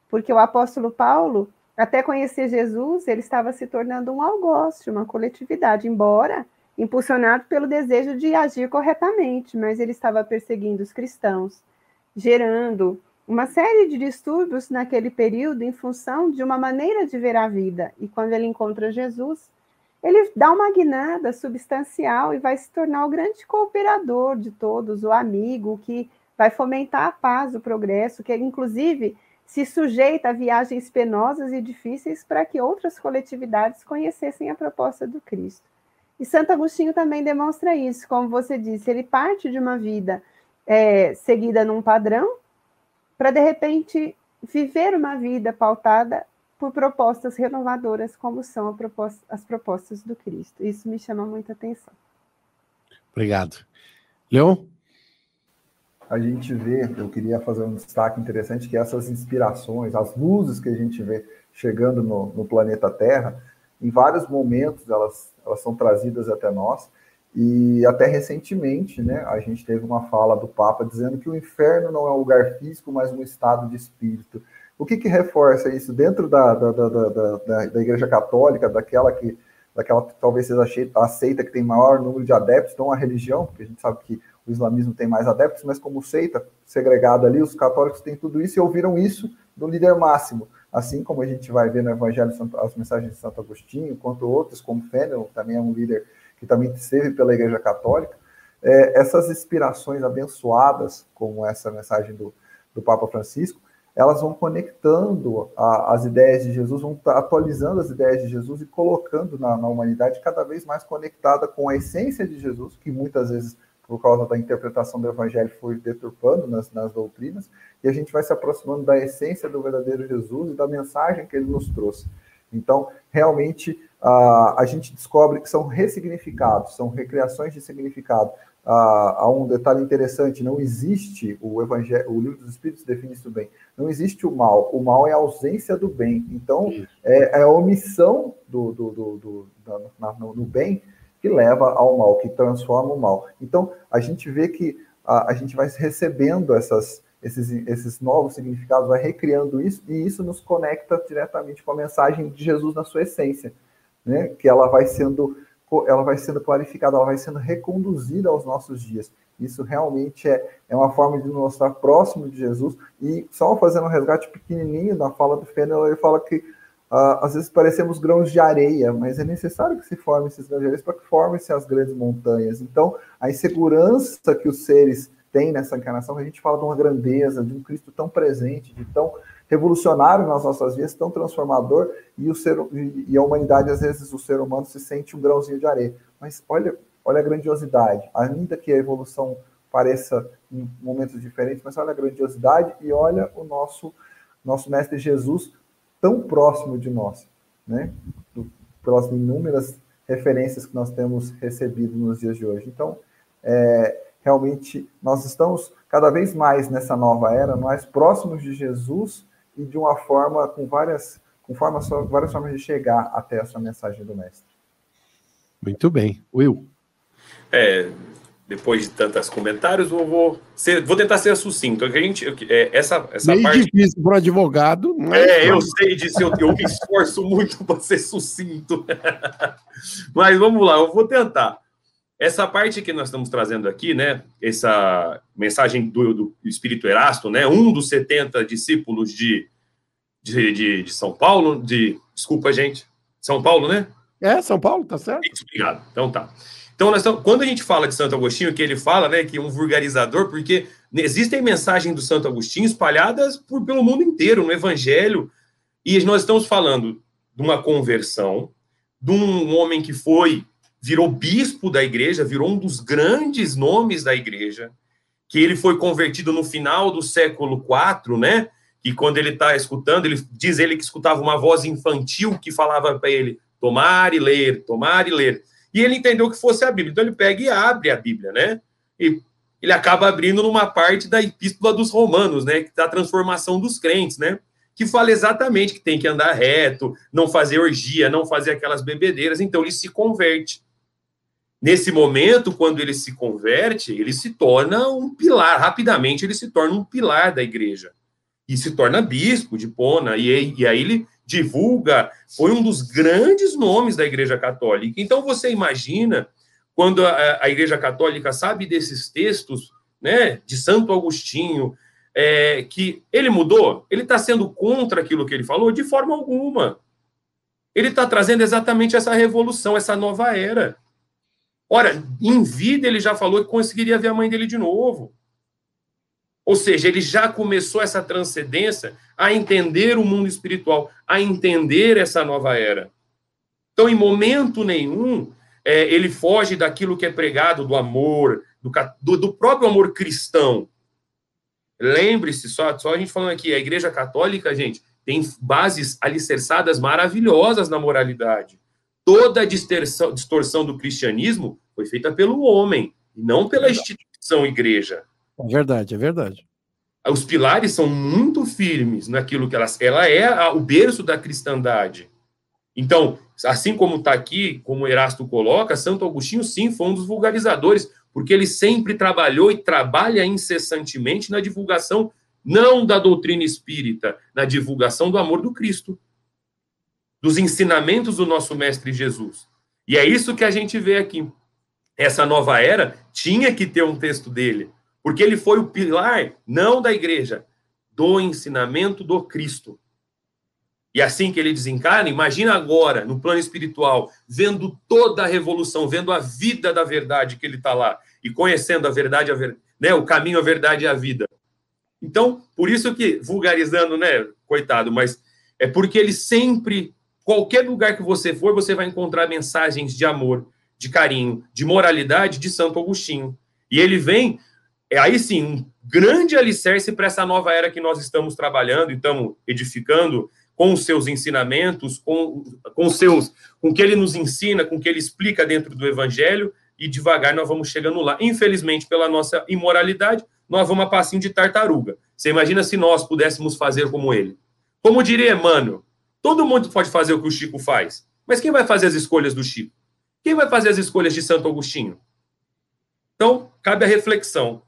Porque o apóstolo Paulo, até conhecer Jesus, ele estava se tornando um algoz, uma coletividade, embora impulsionado pelo desejo de agir corretamente, mas ele estava perseguindo os cristãos, gerando uma série de distúrbios naquele período em função de uma maneira de ver a vida. E quando ele encontra Jesus, ele dá uma guinada substancial e vai se tornar o grande cooperador de todos, o amigo que vai fomentar a paz, o progresso, que inclusive se sujeita a viagens penosas e difíceis para que outras coletividades conhecessem a proposta do Cristo. E Santo Agostinho também demonstra isso, como você disse, ele parte de uma vida é, seguida num padrão para, de repente, viver uma vida pautada por propostas renovadoras, como são proposta, as propostas do Cristo. Isso me chama muita atenção. Obrigado. Leon? A gente vê, eu queria fazer um destaque interessante, que essas inspirações, as luzes que a gente vê chegando no, no planeta Terra, em vários momentos elas, elas são trazidas até nós. E até recentemente, né, a gente teve uma fala do Papa dizendo que o inferno não é um lugar físico, mas um estado de espírito. O que, que reforça isso dentro da, da, da, da, da Igreja Católica, daquela que daquela que talvez seja aceita que tem maior número de adeptos, não a religião, porque a gente sabe que o islamismo tem mais adeptos, mas como seita segregada ali, os católicos têm tudo isso e ouviram isso do líder máximo assim como a gente vai ver no Evangelho as mensagens de Santo Agostinho, quanto outros, como Fennel, também é um líder que também esteve pela Igreja Católica, é, essas inspirações abençoadas, como essa mensagem do, do Papa Francisco, elas vão conectando a, as ideias de Jesus, vão atualizando as ideias de Jesus e colocando na, na, humanidade cada vez mais conectada com a essência de Jesus, que muitas vezes, por causa da interpretação do Evangelho, foi deturpando nas, nas doutrinas, e a gente vai se aproximando da essência do verdadeiro Jesus e da mensagem que ele nos trouxe. Então, realmente, a, a gente descobre que são ressignificados, são recriações de significado há um detalhe interessante: não existe o Evangelho, o livro dos Espíritos define isso bem. Não existe o mal. O mal é a ausência do bem. Então, é, é, a omissão do, do, do, do na, no, no, bem que leva ao mal, que transforma o mal. Então, a gente vê que a, a gente vai recebendo essas, esses, esses novos significados, vai recriando isso, e isso nos conecta diretamente com a mensagem de Jesus na sua essência, né? que ela vai sendo ela vai sendo clarificada, ela vai sendo reconduzida aos nossos dias. Isso realmente é, é uma forma de nos mostrar próximo de Jesus. E só fazendo um resgate pequenininho da fala do Fennel, ele fala que uh, às vezes parecemos grãos de areia, mas é necessário que se formem esses grãos de areia para que formem-se as grandes montanhas. Então, a insegurança que os seres têm nessa encarnação, a gente fala de uma grandeza, de um Cristo tão presente, de tão revolucionário nas nossas vidas, tão transformador, e, o ser, e a humanidade, às vezes, o ser humano se sente um grãozinho de areia. Mas olha, olha a grandiosidade, ainda que a evolução pareça em momentos diferentes, mas olha a grandiosidade e olha o nosso, nosso Mestre Jesus tão próximo de nós, né? Do, pelas inúmeras referências que nós temos recebido nos dias de hoje. Então, é, realmente, nós estamos cada vez mais nessa nova era, mais próximos de Jesus e de uma forma com várias, com formas, várias formas de chegar até essa mensagem do mestre. Muito bem. Will. É, depois de tantos comentários, eu vou, ser, vou tentar ser sucinto. A gente, é, essa, essa Meio parte... difícil para advogado. Mas... É, eu sei disso, eu, eu me esforço muito para ser sucinto. mas vamos lá, eu vou tentar. Essa parte que nós estamos trazendo aqui, né, essa mensagem do, do Espírito Erasto, né, um dos 70 discípulos de, de, de, de São Paulo, de, desculpa, gente, São Paulo, né? É, São Paulo, tá certo. Isso, obrigado. Então tá. Então, nós estamos, quando a gente fala de Santo Agostinho, que ele fala, né, que é um vulgarizador, porque existem mensagens do Santo Agostinho espalhadas por, pelo mundo inteiro, no Evangelho, e nós estamos falando de uma conversão, de um homem que foi virou bispo da igreja, virou um dos grandes nomes da igreja, que ele foi convertido no final do século IV, né? E quando ele está escutando, ele diz ele que escutava uma voz infantil que falava para ele tomar e ler, tomar e ler. E ele entendeu que fosse a Bíblia. Então ele pega e abre a Bíblia, né? E ele acaba abrindo numa parte da Epístola dos Romanos, né? Da transformação dos crentes, né? Que fala exatamente que tem que andar reto, não fazer orgia, não fazer aquelas bebedeiras. Então ele se converte. Nesse momento, quando ele se converte, ele se torna um pilar, rapidamente ele se torna um pilar da igreja. E se torna bispo de Pona, e, e aí ele divulga, foi um dos grandes nomes da igreja católica. Então você imagina, quando a, a igreja católica sabe desses textos, né, de Santo Agostinho, é, que ele mudou, ele está sendo contra aquilo que ele falou? De forma alguma. Ele está trazendo exatamente essa revolução, essa nova era. Ora, em vida ele já falou que conseguiria ver a mãe dele de novo. Ou seja, ele já começou essa transcendência a entender o mundo espiritual, a entender essa nova era. Então, em momento nenhum, é, ele foge daquilo que é pregado do amor, do, do, do próprio amor cristão. Lembre-se, só, só a gente falando aqui, a Igreja Católica, gente, tem bases alicerçadas maravilhosas na moralidade toda a distorção, distorção do cristianismo foi feita pelo homem, e não pela instituição igreja. É verdade, é verdade. Os pilares são muito firmes naquilo que ela, ela é a, o berço da cristandade. Então, assim como está aqui, como Erasto coloca, Santo Agostinho, sim, foi um dos vulgarizadores, porque ele sempre trabalhou e trabalha incessantemente na divulgação, não da doutrina espírita, na divulgação do amor do Cristo dos ensinamentos do nosso Mestre Jesus. E é isso que a gente vê aqui. Essa nova era tinha que ter um texto dele, porque ele foi o pilar, não da igreja, do ensinamento do Cristo. e assim que ele desencarna, imagina agora, no plano espiritual, vendo toda a revolução, vendo a vida da verdade que ele está lá, e conhecendo a verdade, a ver, né, o caminho, a verdade e a vida. Então, por isso que, vulgarizando, né, coitado, mas é porque ele sempre, qualquer lugar que você for, você vai encontrar mensagens de amor, de carinho, de moralidade de Santo Agostinho. E ele vem, é aí sim, um grande alicerce para essa nova era que nós estamos trabalhando e estamos edificando, com os seus ensinamentos, com, com seus, com o que ele nos ensina, com o que ele explica dentro do evangelho, e devagar nós vamos chegando lá. Infelizmente, pela nossa imoralidade, nós vamos a passinho de tartaruga. Você imagina se nós pudéssemos fazer como ele? Como diria Emmanuel, todo mundo pode fazer o que o Chico faz, mas quem vai fazer as escolhas do Chico? Quem vai fazer as escolhas de Santo Agostinho? Então, cabe a reflexão.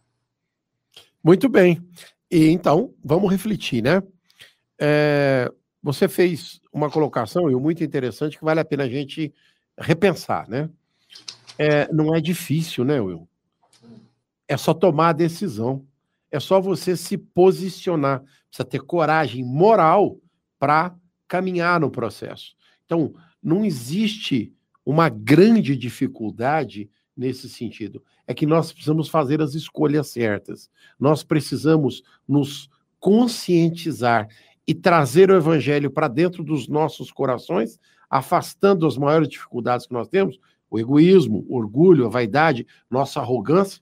Muito bem. E então, vamos refletir, né? É, você fez uma colocação, e muito interessante, que vale a pena a gente repensar, né? É, não é difícil, né, Will? É só tomar a decisão. É só você se posicionar. Precisa ter coragem moral para caminhar no processo. Então, não existe uma grande dificuldade nesse sentido. É que nós precisamos fazer as escolhas certas. Nós precisamos nos conscientizar e trazer o evangelho para dentro dos nossos corações, afastando as maiores dificuldades que nós temos, o egoísmo, o orgulho, a vaidade, nossa arrogância,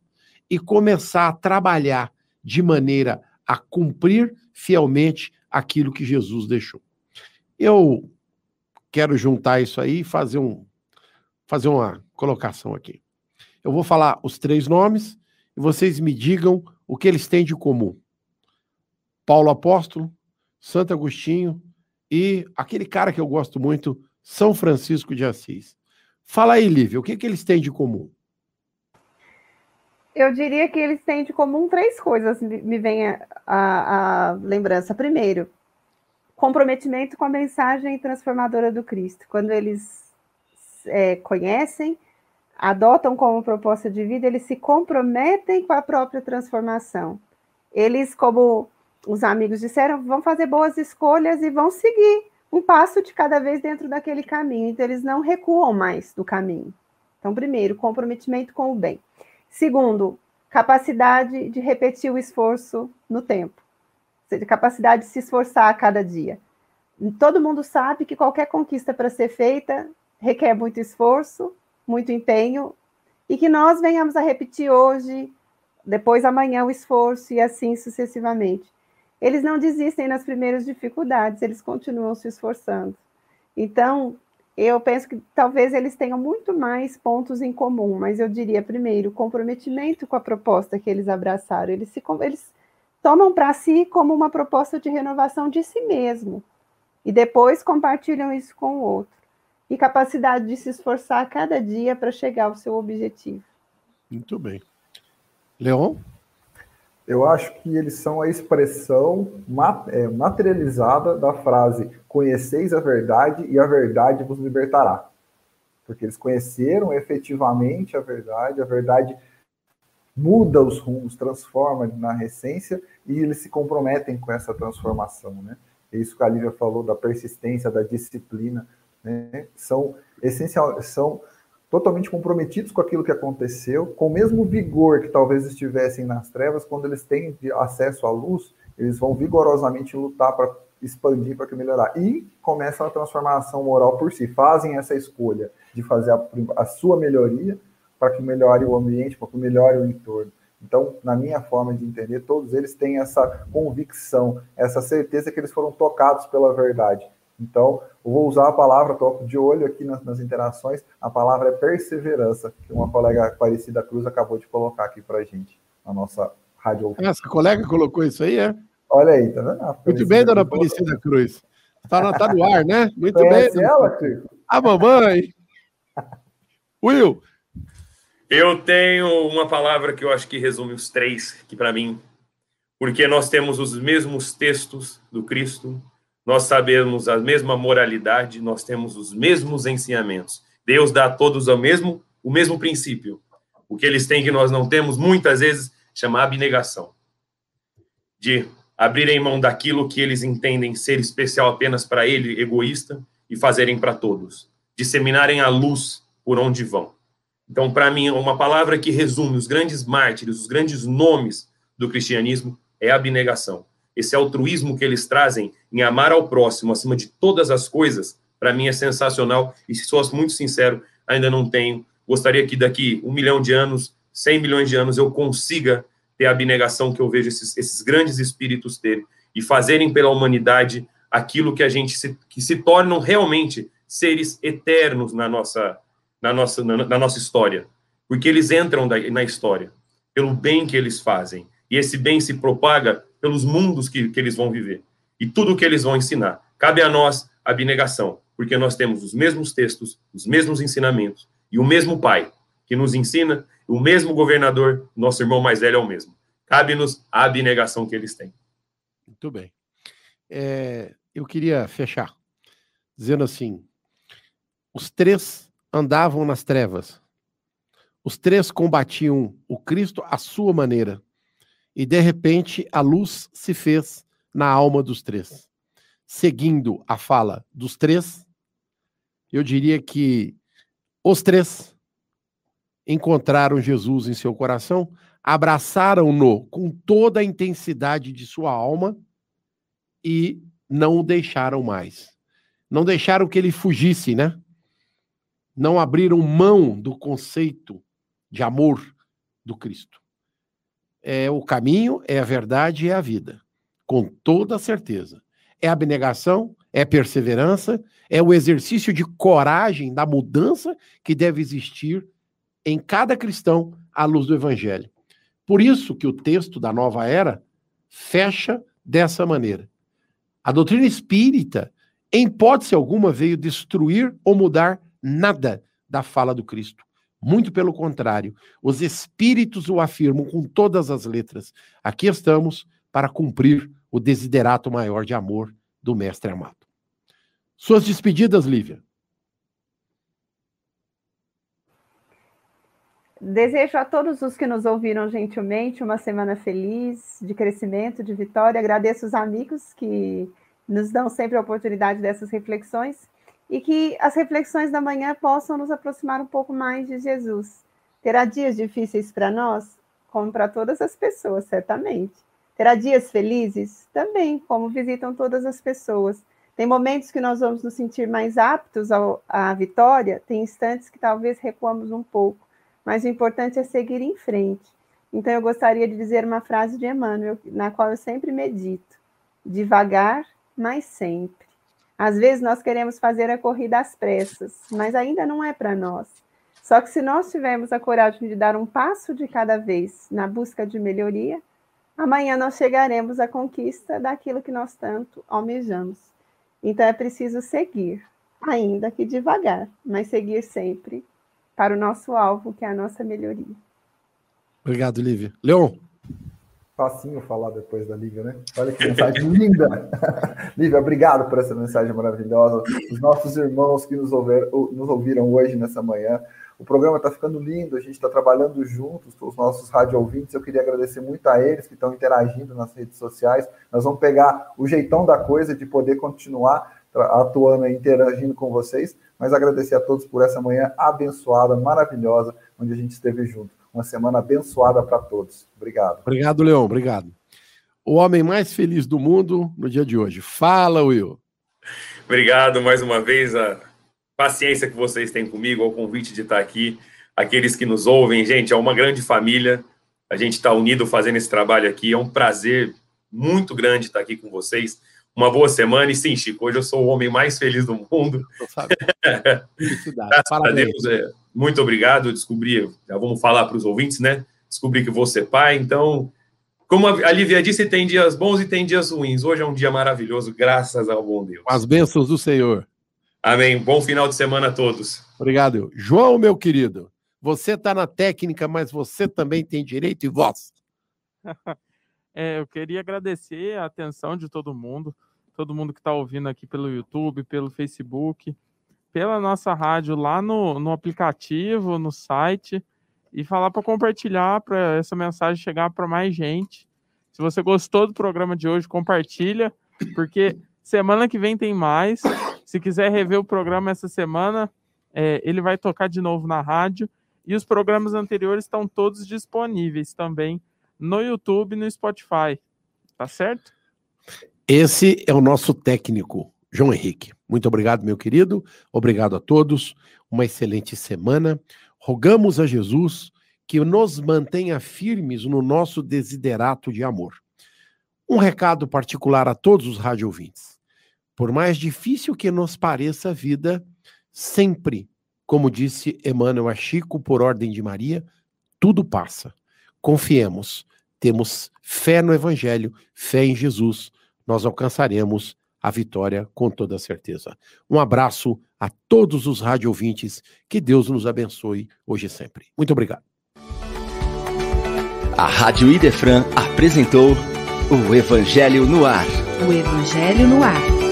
e começar a trabalhar de maneira a cumprir fielmente aquilo que Jesus deixou. Eu quero juntar isso aí e fazer, um, fazer uma colocação aqui. Eu vou falar os três nomes e vocês me digam o que eles têm de comum. Paulo Apóstolo, Santo Agostinho e aquele cara que eu gosto muito, São Francisco de Assis. Fala aí, Lívia, o que, que eles têm de comum? Eu diria que eles têm de comum três coisas, me vem a, a, a lembrança. Primeiro, comprometimento com a mensagem transformadora do Cristo. Quando eles é, conhecem, adotam como proposta de vida, eles se comprometem com a própria transformação. Eles, como os amigos disseram, vão fazer boas escolhas e vão seguir um passo de cada vez dentro daquele caminho. Então, eles não recuam mais do caminho. Então, primeiro, comprometimento com o bem. Segundo, capacidade de repetir o esforço no tempo. Ou seja, capacidade de se esforçar a cada dia. Todo mundo sabe que qualquer conquista para ser feita requer muito esforço, muito empenho, e que nós venhamos a repetir hoje, depois amanhã o esforço e assim sucessivamente eles não desistem nas primeiras dificuldades, eles continuam se esforçando. Então, eu penso que talvez eles tenham muito mais pontos em comum, mas eu diria, primeiro, comprometimento com a proposta que eles abraçaram. Eles, se, eles tomam para si como uma proposta de renovação de si mesmo, e depois compartilham isso com o outro. E capacidade de se esforçar a cada dia para chegar ao seu objetivo. Muito bem. Leon? eu acho que eles são a expressão é, materializada da frase conheceis a verdade e a verdade vos libertará. Porque eles conheceram efetivamente a verdade, a verdade muda os rumos, transforma na essência e eles se comprometem com essa transformação, né? É isso que a Lívia falou da persistência, da disciplina, né? São essencial, são totalmente comprometidos com aquilo que aconteceu, com o mesmo vigor que talvez estivessem nas trevas, quando eles têm acesso à luz, eles vão vigorosamente lutar para expandir, para melhorar. E começam a transformação moral por si, fazem essa escolha de fazer a, a sua melhoria para que melhore o ambiente, para que melhore o entorno. Então, na minha forma de entender, todos eles têm essa convicção, essa certeza que eles foram tocados pela verdade. Então, eu vou usar a palavra, estou de olho aqui nas, nas, interações, a palavra é perseverança, que uma colega Aparecida Cruz acabou de colocar aqui para a gente, na nossa rádio. Essa colega colocou isso aí, é? Olha aí, tá vendo? Muito bem, dona Aparecida Cruz. Está tá no ar, né? Muito Conhece bem. ela, Chico? A mamãe. Will. Eu tenho uma palavra que eu acho que resume os três, que para mim, porque nós temos os mesmos textos do Cristo, nós sabemos a mesma moralidade, nós temos os mesmos ensinamentos. Deus dá a todos o mesmo, o mesmo princípio. O que eles têm que nós não temos, muitas vezes, chama abnegação. De abrirem mão daquilo que eles entendem ser especial apenas para ele, egoísta, e fazerem para todos. Disseminarem a luz por onde vão. Então, para mim, uma palavra que resume os grandes mártires, os grandes nomes do cristianismo é abnegação. Esse altruísmo que eles trazem em amar ao próximo acima de todas as coisas, para mim é sensacional. E se sou muito sincero, ainda não tenho. Gostaria que daqui um milhão de anos, cem milhões de anos, eu consiga ter a abnegação que eu vejo esses, esses grandes espíritos terem e fazerem pela humanidade aquilo que a gente se, que se tornam realmente seres eternos na nossa na nossa na, na nossa história, porque eles entram da, na história pelo bem que eles fazem e esse bem se propaga pelos mundos que, que eles vão viver e tudo o que eles vão ensinar. Cabe a nós a abnegação, porque nós temos os mesmos textos, os mesmos ensinamentos e o mesmo Pai que nos ensina o mesmo governador, nosso irmão mais velho é o mesmo. Cabe-nos a abnegação que eles têm. Muito bem. É, eu queria fechar dizendo assim: os três andavam nas trevas, os três combatiam o Cristo à sua maneira, e de repente a luz se fez na alma dos três. Seguindo a fala dos três, eu diria que os três encontraram Jesus em seu coração, abraçaram-no com toda a intensidade de sua alma e não o deixaram mais. Não deixaram que ele fugisse, né? Não abriram mão do conceito de amor do Cristo. É o caminho, é a verdade, é a vida, com toda certeza. É abnegação, é perseverança, é o exercício de coragem da mudança que deve existir em cada cristão à luz do evangelho. Por isso que o texto da nova era fecha dessa maneira. A doutrina espírita, em hipótese alguma, veio destruir ou mudar nada da fala do Cristo. Muito pelo contrário, os espíritos o afirmam com todas as letras. Aqui estamos para cumprir o desiderato maior de amor do Mestre amado. Suas despedidas, Lívia. Desejo a todos os que nos ouviram gentilmente uma semana feliz, de crescimento, de vitória. Agradeço os amigos que nos dão sempre a oportunidade dessas reflexões e que as reflexões da manhã possam nos aproximar um pouco mais de Jesus. Terá dias difíceis para nós, como para todas as pessoas, certamente. Terá dias felizes? Também, como visitam todas as pessoas. Tem momentos que nós vamos nos sentir mais aptos à vitória, tem instantes que talvez recuamos um pouco mas o importante é seguir em frente. Então, eu gostaria de dizer uma frase de Emmanuel, na qual eu sempre medito: devagar, mas sempre. Às vezes nós queremos fazer a corrida às pressas, mas ainda não é para nós. Só que se nós tivermos a coragem de dar um passo de cada vez na busca de melhoria, amanhã nós chegaremos à conquista daquilo que nós tanto almejamos. Então é preciso seguir, ainda que devagar, mas seguir sempre para o nosso alvo, que é a nossa melhoria. Obrigado, Lívia. Leon. Facinho falar depois da Lívia, né? Olha que mensagem linda. Lívia, obrigado por essa mensagem maravilhosa. Os nossos irmãos que nos ouviram, nos ouviram hoje nessa manhã. O programa está ficando lindo, a gente está trabalhando juntos, os nossos rádio ouvintes. Eu queria agradecer muito a eles que estão interagindo nas redes sociais. Nós vamos pegar o jeitão da coisa de poder continuar atuando e interagindo com vocês mas agradecer a todos por essa manhã abençoada, maravilhosa, onde a gente esteve junto. Uma semana abençoada para todos. Obrigado. Obrigado, Leão. Obrigado. O homem mais feliz do mundo no dia de hoje. Fala, Will. Obrigado mais uma vez a paciência que vocês têm comigo, ao convite de estar aqui. Aqueles que nos ouvem, gente, é uma grande família. A gente está unido fazendo esse trabalho aqui. É um prazer muito grande estar aqui com vocês uma boa semana. E sim, Chico, hoje eu sou o homem mais feliz do mundo. Felicidade. Parabéns. é, muito obrigado. Eu descobri, já vamos falar para os ouvintes, né? Descobri que vou ser pai, então, como a Lívia disse, tem dias bons e tem dias ruins. Hoje é um dia maravilhoso, graças ao bom Deus. As bênçãos do Senhor. Amém. Bom final de semana a todos. Obrigado. João, meu querido, você está na técnica, mas você também tem direito e voz. É, eu queria agradecer a atenção de todo mundo, todo mundo que está ouvindo aqui pelo YouTube, pelo Facebook, pela nossa rádio lá no, no aplicativo, no site, e falar para compartilhar, para essa mensagem chegar para mais gente. Se você gostou do programa de hoje, compartilha, porque semana que vem tem mais. Se quiser rever o programa essa semana, é, ele vai tocar de novo na rádio. E os programas anteriores estão todos disponíveis também no YouTube e no Spotify. Tá certo? Esse é o nosso técnico, João Henrique. Muito obrigado, meu querido. Obrigado a todos. Uma excelente semana. Rogamos a Jesus que nos mantenha firmes no nosso desiderato de amor. Um recado particular a todos os rádio ouvintes. Por mais difícil que nos pareça a vida, sempre, como disse Emmanuel a Chico por ordem de Maria, tudo passa. Confiemos, temos fé no Evangelho, fé em Jesus, nós alcançaremos a vitória com toda certeza. Um abraço a todos os rádio ouvintes, que Deus nos abençoe hoje e sempre. Muito obrigado. A Rádio Idefran apresentou o Evangelho no Ar. O Evangelho no Ar.